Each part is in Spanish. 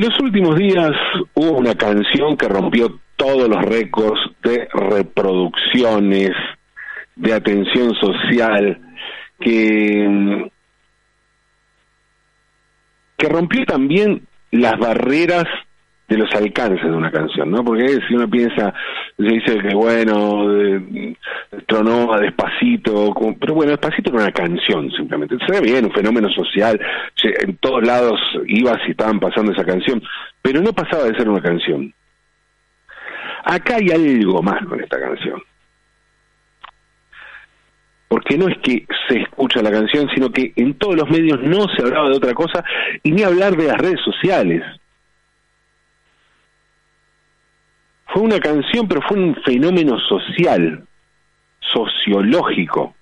En los últimos días hubo una canción que rompió todos los récords de reproducciones, de atención social, que, que rompió también las barreras de los alcances de una canción, ¿no? Porque si uno piensa, se dice que bueno, tronó a despacito, pero bueno, despacito era una canción simplemente. Se ve bien, un fenómeno social, en todos lados ibas y estaban pasando esa canción, pero no pasaba de ser una canción. Acá hay algo más con esta canción. Porque no es que se escucha la canción, sino que en todos los medios no se hablaba de otra cosa y ni hablar de las redes sociales fue una canción, pero fue un fenómeno social, sociológico.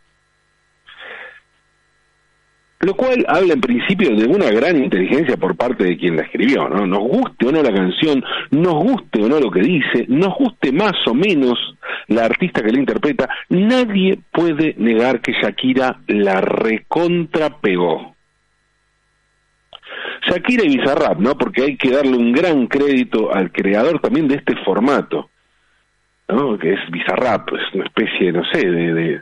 Lo cual habla en principio de una gran inteligencia por parte de quien la escribió, ¿no? Nos guste o no la canción, nos guste o no lo que dice, nos guste más o menos la artista que la interpreta, nadie puede negar que Shakira la recontra pegó. Shakira y Bizarrap, ¿no? Porque hay que darle un gran crédito al creador también de este formato, ¿no? Que es Bizarrap, es una especie, no sé, de,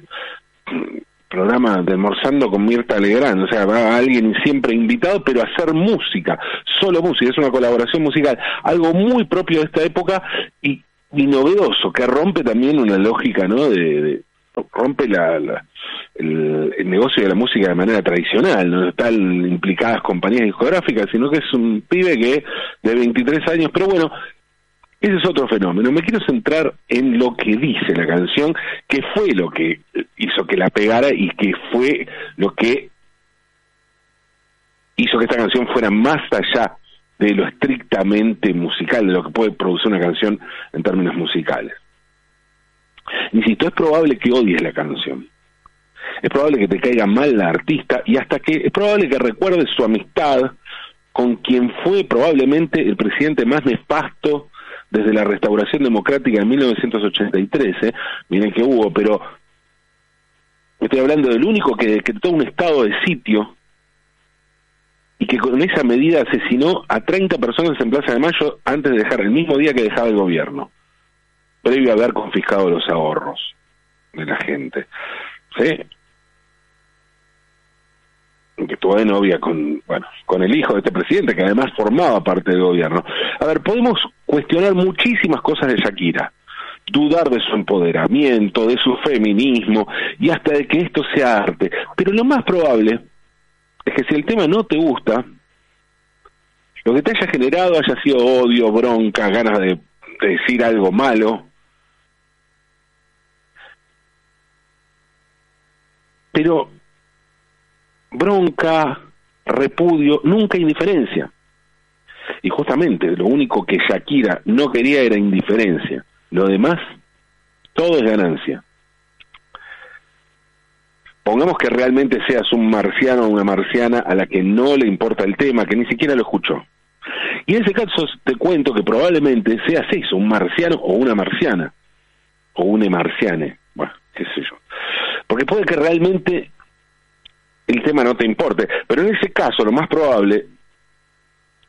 programa de almorzando con Mirta Legrand, o sea, va alguien siempre invitado, pero a hacer música, solo música, es una colaboración musical, algo muy propio de esta época y, novedoso, que rompe también una lógica, ¿no? de rompe la, el, negocio de la música de manera tradicional, no están implicadas compañías discográficas, sino que es un pibe que de 23 años, pero bueno, ese es otro fenómeno. Me quiero centrar en lo que dice la canción, que fue lo que hizo que la pegara y que fue lo que hizo que esta canción fuera más allá de lo estrictamente musical, de lo que puede producir una canción en términos musicales. Insisto, es probable que odies la canción. Es probable que te caiga mal la artista y hasta que es probable que recuerdes su amistad con quien fue probablemente el presidente más nefasto desde la restauración democrática en 1983. ¿eh? Miren que hubo, pero estoy hablando del único que decretó un estado de sitio y que con esa medida asesinó a 30 personas en Plaza de Mayo antes de dejar el mismo día que dejaba el gobierno previo a haber confiscado los ahorros de la gente. ¿Sí? que estuvo de novia con, bueno, con el hijo de este presidente, que además formaba parte del gobierno. A ver, podemos cuestionar muchísimas cosas de Shakira, dudar de su empoderamiento, de su feminismo y hasta de que esto sea arte. Pero lo más probable es que si el tema no te gusta, lo que te haya generado haya sido odio, bronca, ganas de decir algo malo, pero bronca, repudio, nunca indiferencia. Y justamente lo único que Shakira no quería era indiferencia. Lo demás, todo es ganancia. Pongamos que realmente seas un marciano o una marciana a la que no le importa el tema, que ni siquiera lo escuchó. Y en ese caso te cuento que probablemente seas eso, un marciano o una marciana, o una marciane, bueno, qué sé yo. Porque puede que realmente el tema no te importe, pero en ese caso lo más probable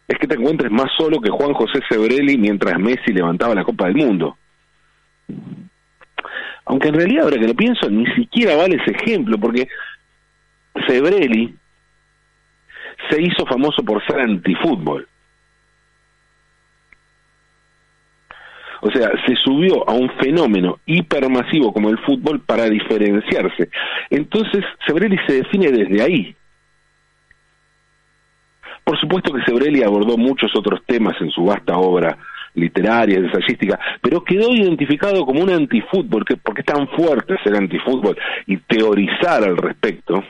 es que te encuentres más solo que Juan José Sebrelli mientras Messi levantaba la Copa del Mundo. Aunque en realidad, ahora que lo pienso, ni siquiera vale ese ejemplo, porque Sebrelli se hizo famoso por ser antifútbol. O sea, se subió a un fenómeno hipermasivo como el fútbol para diferenciarse. Entonces, Sebrelli se define desde ahí. Por supuesto que Sebrelli abordó muchos otros temas en su vasta obra literaria, ensayística, pero quedó identificado como un antifútbol, que, porque es tan fuerte ser antifútbol y teorizar al respecto,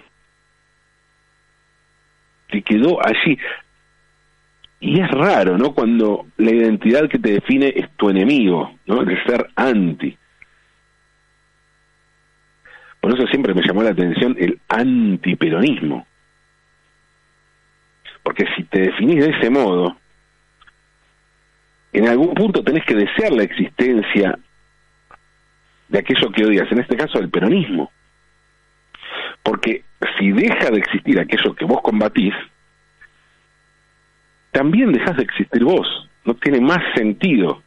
que quedó allí. Y es raro, ¿no? Cuando la identidad que te define es tu enemigo, ¿no? El ser anti. Por eso siempre me llamó la atención el antiperonismo. Porque si te definís de ese modo, en algún punto tenés que desear la existencia de aquello que odias, en este caso el peronismo. Porque si deja de existir aquello que vos combatís, también dejas de existir vos. No tiene más sentido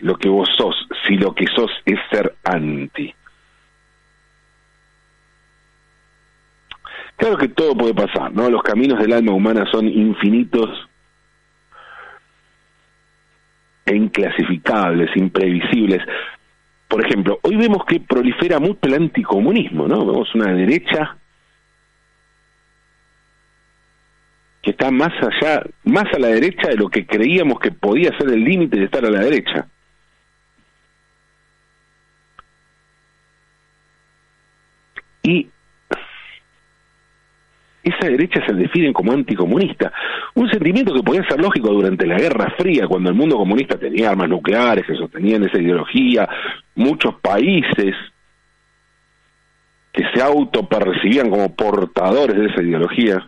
lo que vos sos si lo que sos es ser anti. Claro que todo puede pasar, ¿no? Los caminos del alma humana son infinitos e inclasificables, imprevisibles. Por ejemplo, hoy vemos que prolifera mucho el anticomunismo, ¿no? Vemos una derecha que está más allá, más a la derecha de lo que creíamos que podía ser el límite de estar a la derecha. Y esa derecha se define como anticomunista. Un sentimiento que podía ser lógico durante la Guerra Fría, cuando el mundo comunista tenía armas nucleares que sostenían esa ideología, muchos países que se autopercibían como portadores de esa ideología.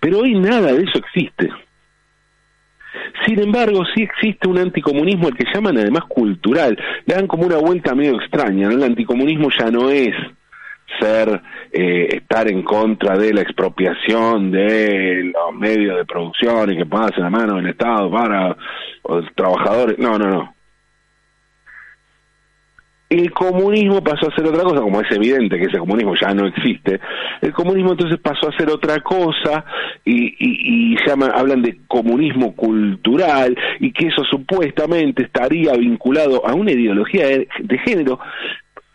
Pero hoy nada de eso existe. Sin embargo, sí existe un anticomunismo al que llaman además cultural. Le dan como una vuelta medio extraña. El anticomunismo ya no es ser eh, estar en contra de la expropiación de los medios de producción y que pase la mano del Estado para los trabajadores. No, no, no. El comunismo pasó a ser otra cosa, como es evidente que ese comunismo ya no existe. El comunismo entonces pasó a ser otra cosa y, hablan de comunismo cultural y que eso supuestamente estaría vinculado a una ideología de género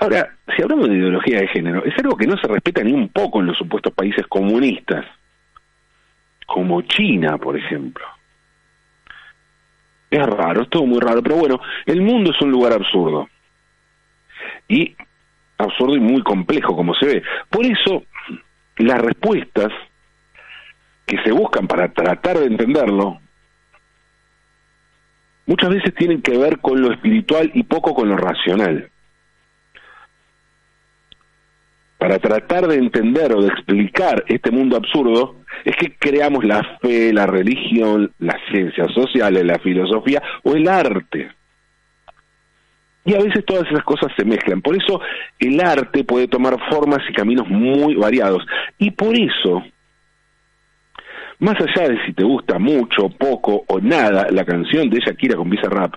Ahora, si hablamos de ideología de género, es algo que no se respeta ni un poco en los supuestos países comunistas, como China, por ejemplo. Es raro, es todo muy raro, pero bueno, el mundo es un lugar absurdo. Y absurdo y muy complejo, como se ve. Por eso, las respuestas que se buscan para tratar de entenderlo, muchas veces tienen que ver con lo espiritual y poco con lo racional. para tratar de entender o de explicar este mundo absurdo, es que creamos la fe, la religión, las ciencias sociales, la filosofía o el arte. Y a veces todas esas cosas se mezclan. Por eso el arte puede tomar formas y caminos muy variados. Y por eso, más allá de si te gusta mucho, poco o nada la canción de Shakira con Rap,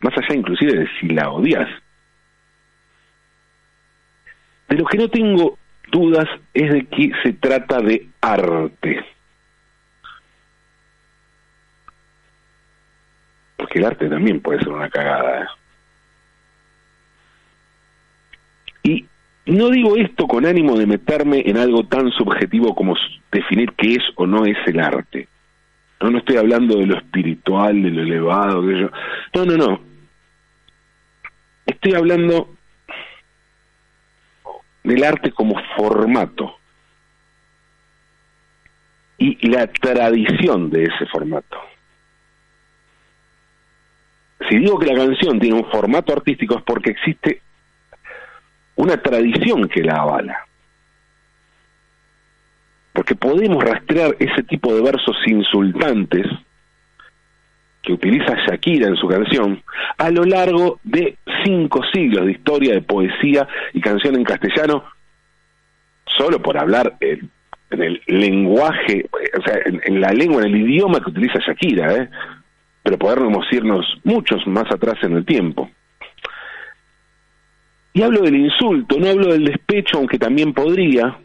más allá inclusive de si la odias, de lo que no tengo dudas es de que se trata de arte. Porque el arte también puede ser una cagada. ¿eh? Y no digo esto con ánimo de meterme en algo tan subjetivo como definir qué es o no es el arte. No, no estoy hablando de lo espiritual, de lo elevado, de. No, no, no. Estoy hablando del arte como formato y la tradición de ese formato. Si digo que la canción tiene un formato artístico es porque existe una tradición que la avala. Porque podemos rastrear ese tipo de versos insultantes que utiliza Shakira en su canción, a lo largo de cinco siglos de historia de poesía y canción en castellano, solo por hablar en, el lenguaje, o sea, en, la lengua, en el idioma que utiliza Shakira, ¿eh? Pero podemos irnos muchos más atrás en el tiempo. Y hablo del insulto, no hablo del despecho, aunque también podría,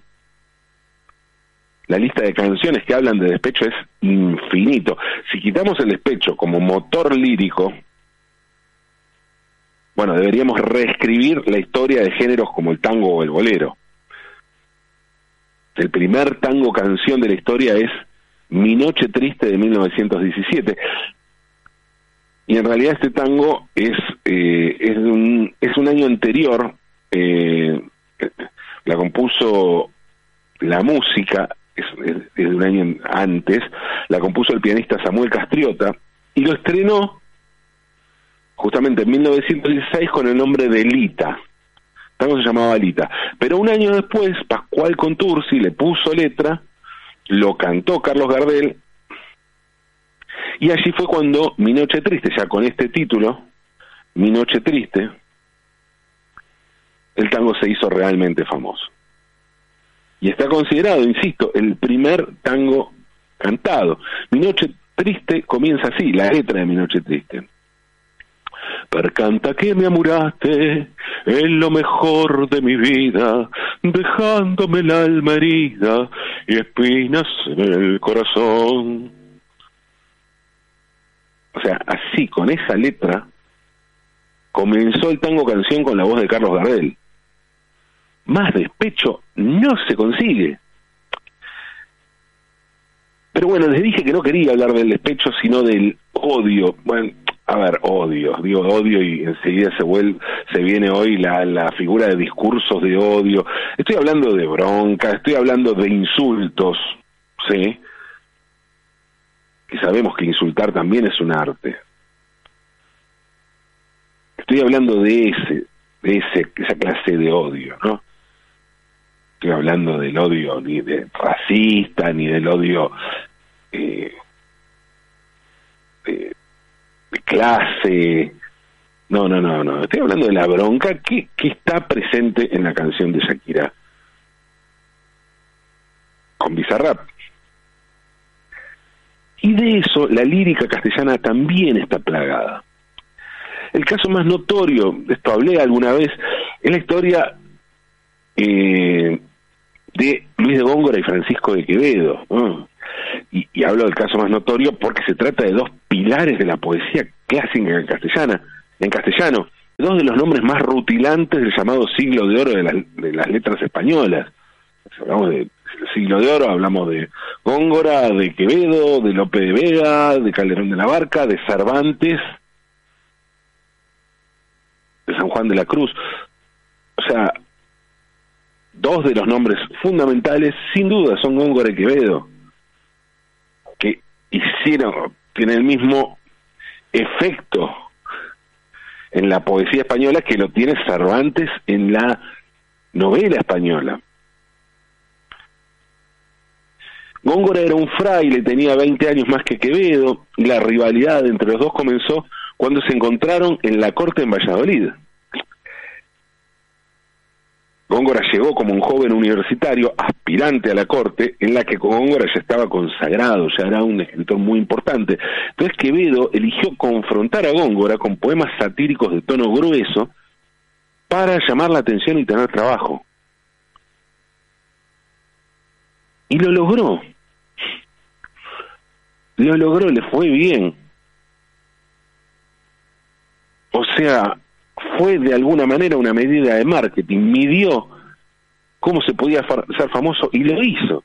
la lista de canciones que hablan de despecho es infinito. Si quitamos el despecho como motor lírico, bueno, deberíamos reescribir la historia de géneros como el tango o el bolero. El primer tango canción de la historia es Mi Noche Triste de 1917. Y en realidad este tango es, eh, es, un, es un año anterior, eh, la compuso la música, es, de un año antes, la compuso el pianista Samuel Castriota y lo estrenó justamente en 1916 con el nombre de Lita. Tango se llamaba Lita. Pero un año después, Pascual Contursi le puso letra, lo cantó Carlos Gardel, y allí fue cuando Mi Noche Triste, ya con este título, Mi Noche Triste, el tango se hizo realmente famoso. Y está considerado, insisto, el primer tango cantado. Mi Noche Triste comienza así, la letra de Mi Noche Triste. Percanta que me amuraste en lo mejor de mi vida, dejándome la alma herida y espinas en el corazón. O sea, así, con esa letra, comenzó el tango canción con la voz de Carlos Gardel. Más despecho no se consigue. Pero bueno, les dije que no quería hablar del despecho, sino del odio. Bueno, a ver, odio, digo odio y enseguida se vuelve, se viene hoy la, la figura de discursos de odio. Estoy hablando de bronca, estoy hablando de insultos, ¿sí? Que sabemos que insultar también es un arte. Estoy hablando de ese, de ese, esa clase de odio, ¿no? Estoy hablando del odio ni de racista, ni del odio eh, clase. No, no, no, no. Estoy hablando de la bronca que, que está presente en la canción de Shakira con Bizarrap. Y de eso la lírica castellana también está plagada. El caso más notorio, de esto hablé alguna vez, es la historia eh, de Luis de Góngora y Francisco de Quevedo. Y, hablo del caso más notorio porque se trata de dos pilares de la poesía clásica en castellana, en castellano, dos de los nombres más rutilantes del llamado siglo de oro de, de las letras españolas. Hablamos de siglo de oro, hablamos de Góngora, de Quevedo, de Lope de Vega, de Calderón de la Barca, de Cervantes, de San Juan de la Cruz. O sea, dos de los nombres fundamentales, sin duda, son Góngora y Quevedo, que hicieron, tienen el mismo efecto en la poesía española que lo tiene Cervantes en la novela española. Góngora era un fraile, tenía 20 años más que Quevedo, y la rivalidad entre los dos comenzó cuando se encontraron en la corte en Valladolid. Góngora llegó como un joven universitario, aspirante a la corte, en la que Góngora ya estaba consagrado, ya era un escritor muy importante. Entonces Quevedo eligió confrontar a Góngora con poemas satíricos de tono grueso para llamar la atención y tener trabajo. Y lo logró. Lo logró, le fue bien. O sea, fue de alguna manera una medida de marketing, midió cómo se podía ser famoso y lo hizo.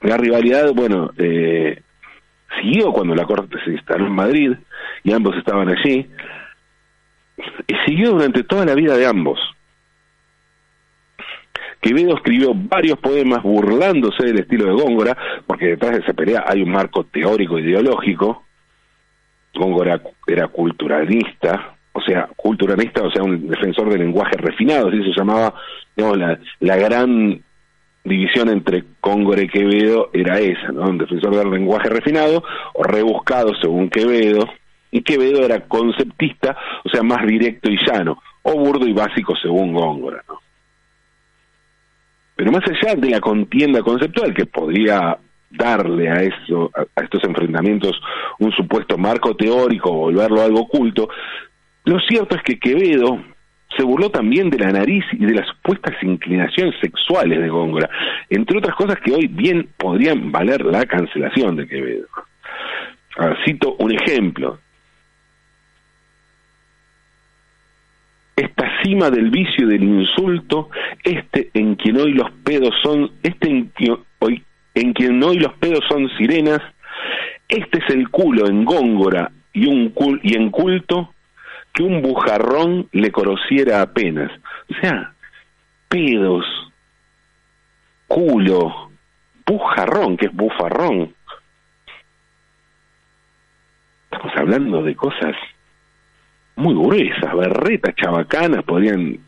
La rivalidad, bueno, eh, siguió cuando la corte se instaló en Madrid y ambos estaban allí, y siguió durante toda la vida de ambos. Quevedo escribió varios poemas burlándose del estilo de Góngora, porque detrás de esa pelea hay un marco teórico ideológico, Góngora era culturalista, o sea, culturalista, o sea, un defensor del lenguaje refinado, así se llamaba, digamos, la, la gran división entre Góngora y Quevedo era esa, ¿no? Un defensor del lenguaje refinado o rebuscado según Quevedo, y Quevedo era conceptista, o sea, más directo y llano, o burdo y básico según Góngora, ¿no? Pero más allá de la contienda conceptual que podría darle a eso a, estos enfrentamientos un supuesto marco teórico volverlo algo oculto lo cierto es que Quevedo se burló también de la nariz y de las supuestas inclinaciones sexuales de Góngora, entre otras cosas que hoy bien podrían valer la cancelación de Quevedo. cito un ejemplo. Esta cima del vicio y del insulto, este en quien hoy los pedos son, este en hoy, en quien hoy los pedos son sirenas, este es el culo en Góngora y, un y en culto que un bujarrón le conociera apenas. O sea, pedos, culo, bujarrón, que es bufarrón. Estamos hablando de cosas muy gruesas, berretas, chabacanas, podrían,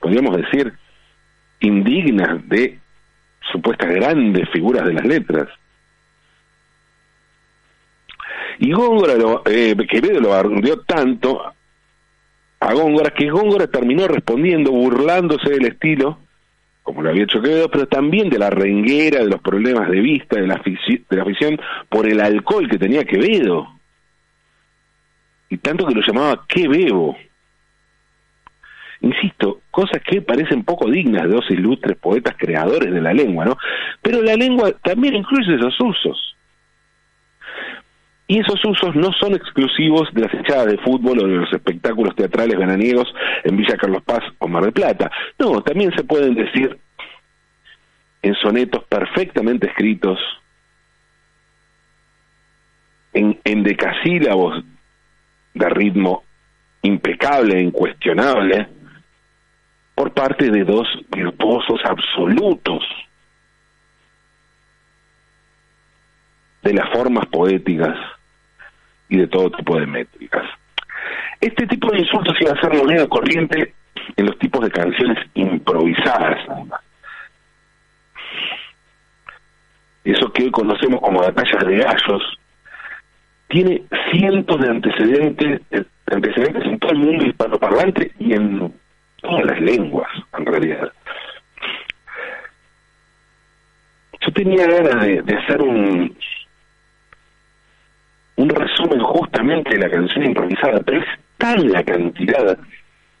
podríamos decir, indignas de supuestas grandes figuras de las letras. Y Góngora, lo, eh, Quevedo lo ardió tanto a Góngora que Góngora terminó respondiendo burlándose del estilo, como lo había hecho Quevedo, pero también de la renguera, de los problemas de vista, de la, de la afición por el alcohol que tenía Quevedo. Y tanto que lo llamaba Quevedo. Insisto, cosas que parecen poco dignas de dos ilustres poetas creadores de la lengua, ¿no? Pero la lengua también incluye esos usos. Y esos usos no son exclusivos de las echadas de fútbol o de los espectáculos teatrales veraniegos en Villa Carlos Paz o Mar del Plata. No, también se pueden decir en sonetos perfectamente escritos, en, en decasílabos de ritmo impecable, incuestionable, por parte de dos virtuosos absolutos de las formas poéticas y de todo tipo de métricas. Este tipo de insultos iba a ser moneda corriente en los tipos de canciones improvisadas. Eso que hoy conocemos como batallas de gallos tiene cientos de antecedentes, antecedentes en todo el mundo hispanoparlante y en todas las lenguas, en realidad. Yo tenía ganas de hacer un, un resumen justamente de la canción improvisada, pero es tan la cantidad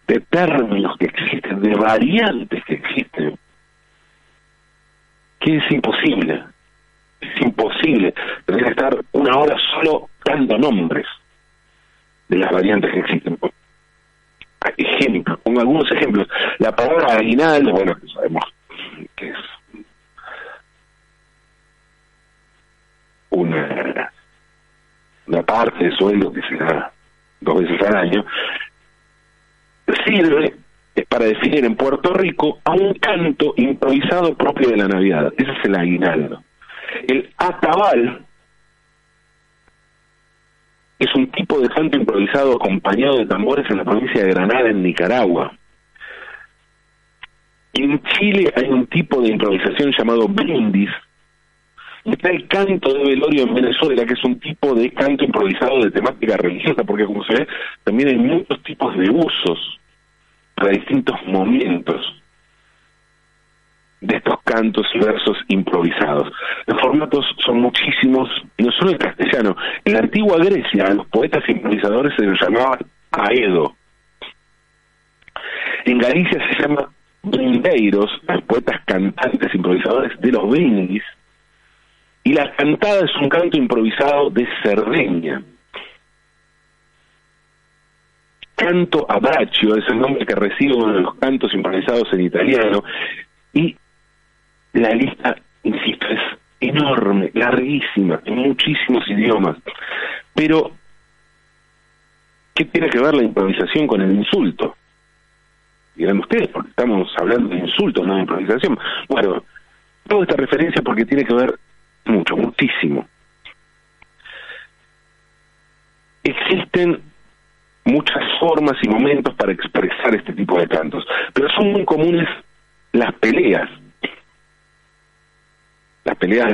de términos que existen, de variantes que existen, que es imposible. Es imposible. Tendría que estar una hora solo dando nombres de las variantes que existen. Ejemplos, pongo algunos ejemplos. La palabra aguinaldo, bueno, que sabemos que es una una parte de sueldo que se da dos veces al año, sirve para definir en Puerto Rico a un canto improvisado propio de la Navidad. Ese es el aguinaldo. El atabal es un tipo de canto improvisado acompañado de tambores en la provincia de Granada, en Nicaragua. En Chile hay un tipo de improvisación llamado brindis, está el canto de velorio en Venezuela, que es un tipo de canto improvisado de temática religiosa, porque como se ve, también hay muchos tipos de usos para distintos momentos de estos cantos y versos improvisados. Los formatos son muchísimos, no solo en castellano. En la antigua Grecia, a los poetas improvisadores se los llamaba aedo. En Galicia se llama brindeiros, los poetas cantantes improvisadores de los brindis, y la cantada es un canto improvisado de Cerdeña. Canto a braccio es el nombre que recibe uno de los cantos improvisados en italiano. Y la lista, insisto, es enorme, larguísima, en muchísimos idiomas. Pero, ¿qué tiene que ver la improvisación con el insulto? Dirán ustedes, porque estamos hablando de insultos, no de improvisación. Bueno, hago esta referencia porque tiene que ver mucho, muchísimo. Existen muchas formas y momentos para expresar este tipo de cantos, pero son muy comunes las peleas. Las peleas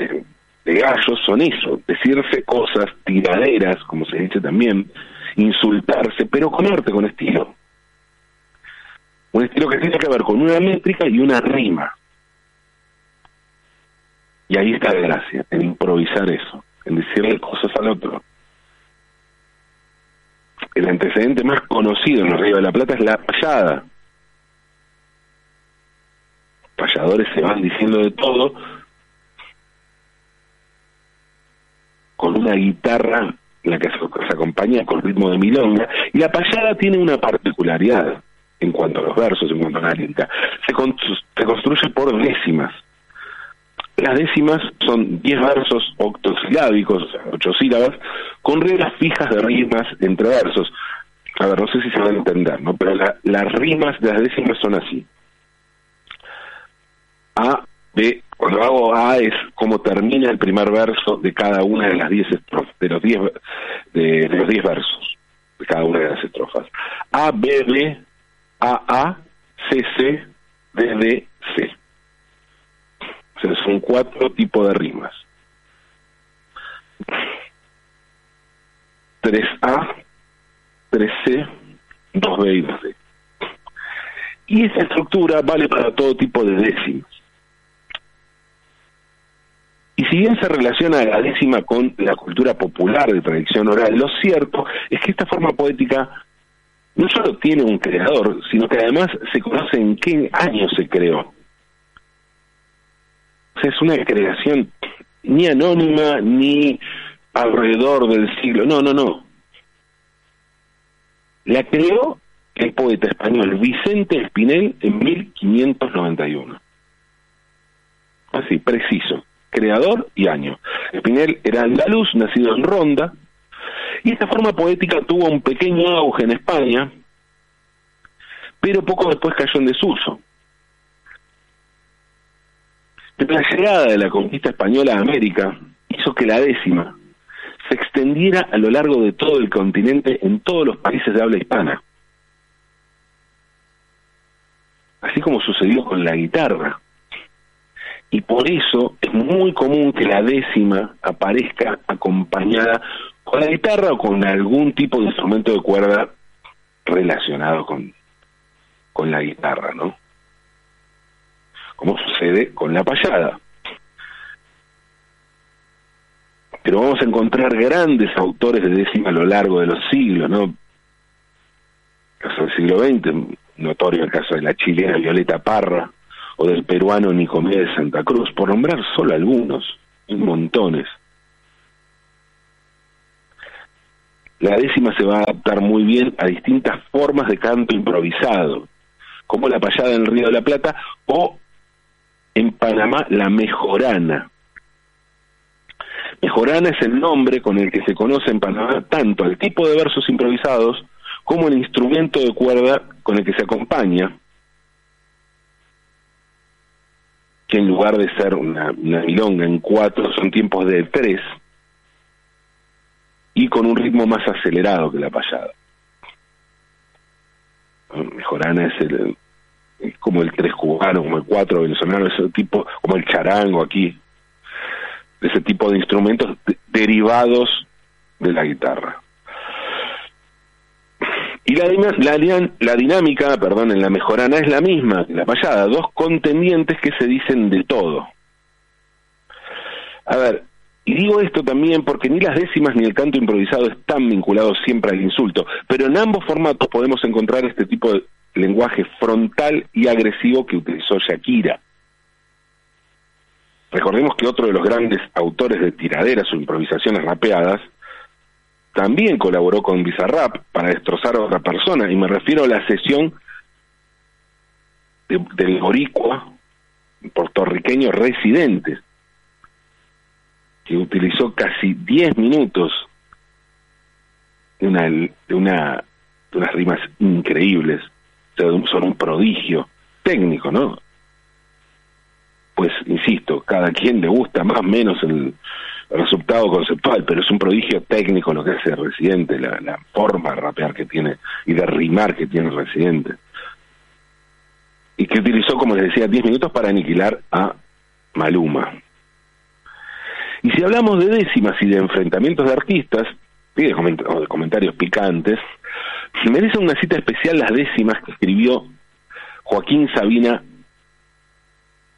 de, gallos son eso, decirse cosas, tiraderas, como se dice también, insultarse, pero con arte, con estilo. Un estilo que tiene que ver con una métrica y una rima. Y ahí está la gracia, en improvisar eso, en decirle cosas al otro. el antecedente más conocido en el Río de la Plata es la payada. Payadores se van diciendo de todo con una guitarra la que se, acompaña con ritmo de milonga, y la payada tiene una particularidad en cuanto a los versos, en cuanto a la lírica. Se, se construye por décimas. Las décimas son diez versos octosilábicos, o sea, ocho sílabas, con reglas fijas de rimas entre versos. A ver, no sé si se van a entender, ¿no? Pero las rimas de las décimas son así. A, B, cuando hago A es como termina el primer verso de cada una de las diez de los diez, de, los diez versos, de cada una de las estrofas. A, B, B, A, A, C, C, D, D, C. O sea, son cuatro tipos de rimas. 3A, 3C, 2B y 2D. Y esa estructura vale para todo tipo de décimas. Y si bien se relaciona la décima con la cultura popular de tradición oral, lo cierto es que esta forma poética no solo tiene un creador, sino que además se conoce en qué año se creó. O sea, es una creación ni anónima ni alrededor del siglo, no, no, no. La creó el poeta español Vicente Espinel en 1591. Así, preciso creador y año. Espinel era andaluz, nacido en Ronda, y esta forma poética tuvo un pequeño auge en España, pero poco después cayó en desuso. la llegada de la conquista española a América hizo que la décima se extendiera a lo largo de todo el continente en todos los países de habla hispana. Así como sucedió con la guitarra y por eso es muy común que la décima aparezca acompañada con la guitarra o con algún tipo de instrumento de cuerda relacionado con, con la guitarra, ¿no? Como sucede con la payada. Pero vamos a encontrar grandes autores de décima a lo largo de los siglos, ¿no? El caso del siglo XX, notorio el caso de la chilena Violeta Parra, o del peruano Nicomé de Santa Cruz, por nombrar solo algunos, montones. La décima se va a adaptar muy bien a distintas formas de canto improvisado, como la payada en el Río de la Plata o en Panamá la mejorana. Mejorana es el nombre con el que se conoce en Panamá tanto el tipo de versos improvisados como el instrumento de cuerda con el que se acompaña, que en lugar de ser una, milonga en cuatro son tiempos de tres y con un ritmo más acelerado que la payada. Mejorana es el como el tres cubano, como el cuatro venezolano, ese tipo, como el charango aquí, ese tipo de instrumentos derivados de la guitarra. Y la, la, dinámica, perdón, en la mejorana es la misma la payada, dos contendientes que se dicen de todo. A ver, y digo esto también porque ni las décimas ni el canto improvisado están vinculados siempre al insulto, pero en ambos formatos podemos encontrar este tipo de lenguaje frontal y agresivo que utilizó Shakira. Recordemos que otro de los grandes autores de tiraderas o improvisaciones rapeadas también colaboró con Bizarrap para destrozar a otra persona, y me refiero a la sesión del boricua puertorriqueño residente, que utilizó casi 10 minutos de una, de una de unas rimas increíbles, son un prodigio técnico, ¿no? Pues insisto, cada quien le gusta más o menos el, resultado conceptual, pero es un prodigio técnico lo que hace Residente, la, forma de rapear que tiene y de rimar que tiene Residente. Y que utilizó, como les decía, 10 minutos para aniquilar a Maluma. Y si hablamos de décimas y de enfrentamientos de artistas, y de, o de comentarios picantes, merece una cita especial las décimas que escribió Joaquín Sabina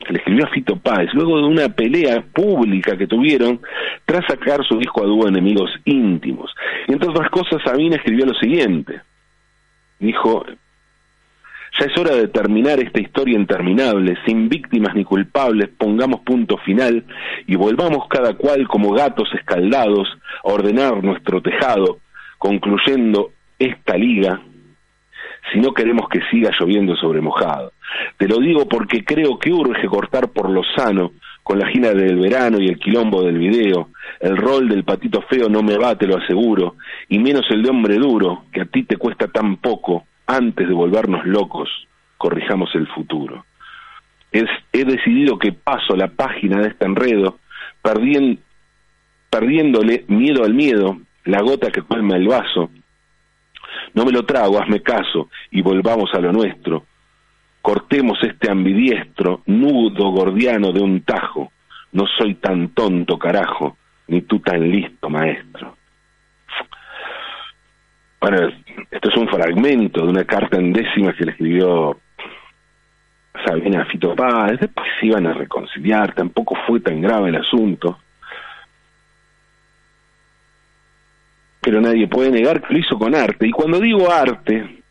le escribió a Fito Páez, luego de una pelea pública que tuvieron tras sacar su disco a dúo Enemigos Íntimos. Y entre otras cosas, Sabina escribió lo siguiente. Dijo, ya es hora de terminar esta historia interminable, sin víctimas ni culpables, pongamos punto final y volvamos cada cual como gatos escaldados a ordenar nuestro tejado, concluyendo esta liga si no queremos que siga lloviendo sobre mojado. Te lo digo porque creo que urge cortar por lo sano, con la gina del verano y el quilombo del video. El rol del patito feo no me va, te lo aseguro, y menos el de hombre duro, que a ti te cuesta tan poco, antes de volvernos locos, corrijamos el futuro. He decidido que paso la página de este enredo, perdiéndole miedo al miedo, la gota que colma el vaso, no me lo trago, hazme caso y volvamos a lo nuestro. Cortemos este ambidiestro, nudo gordiano de un tajo. No soy tan tonto, carajo, ni tú tan listo, maestro. Bueno, esto es un fragmento de una carta en décimas que le escribió Sabina Fito Páez. Después se iban a reconciliar, tampoco fue tan grave el asunto. Pero nadie puede negar que lo hizo con arte. Y cuando digo arte,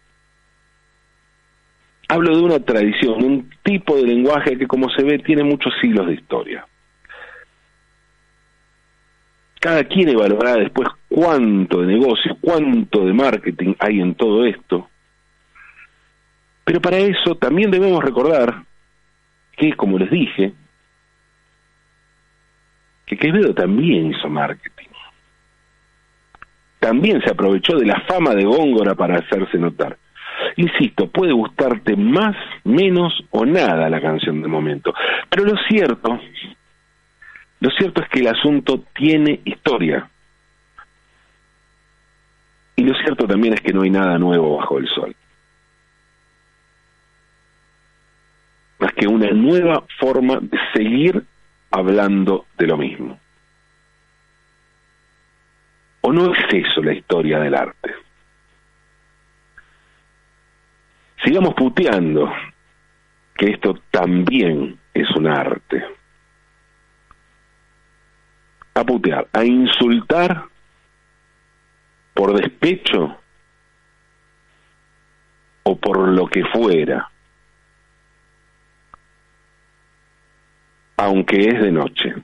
hablo de una tradición, un tipo de lenguaje que como se ve tiene muchos siglos de historia. Cada quien evaluará después cuánto de negocio, cuánto de marketing hay en todo esto. Pero para eso también debemos recordar que, como les dije, que Quevedo también hizo marketing también se aprovechó de la fama de Góngora para hacerse notar. Insisto, puede gustarte más, menos o nada la canción de momento, pero lo cierto, lo cierto es que el asunto tiene historia. Y lo cierto también es que no hay nada nuevo bajo el sol. Más que una nueva forma de seguir hablando de lo mismo. ¿O no es eso la historia del arte? Sigamos puteando que esto también es un arte. A putear, a insultar por despecho o por lo que fuera, aunque es de noche.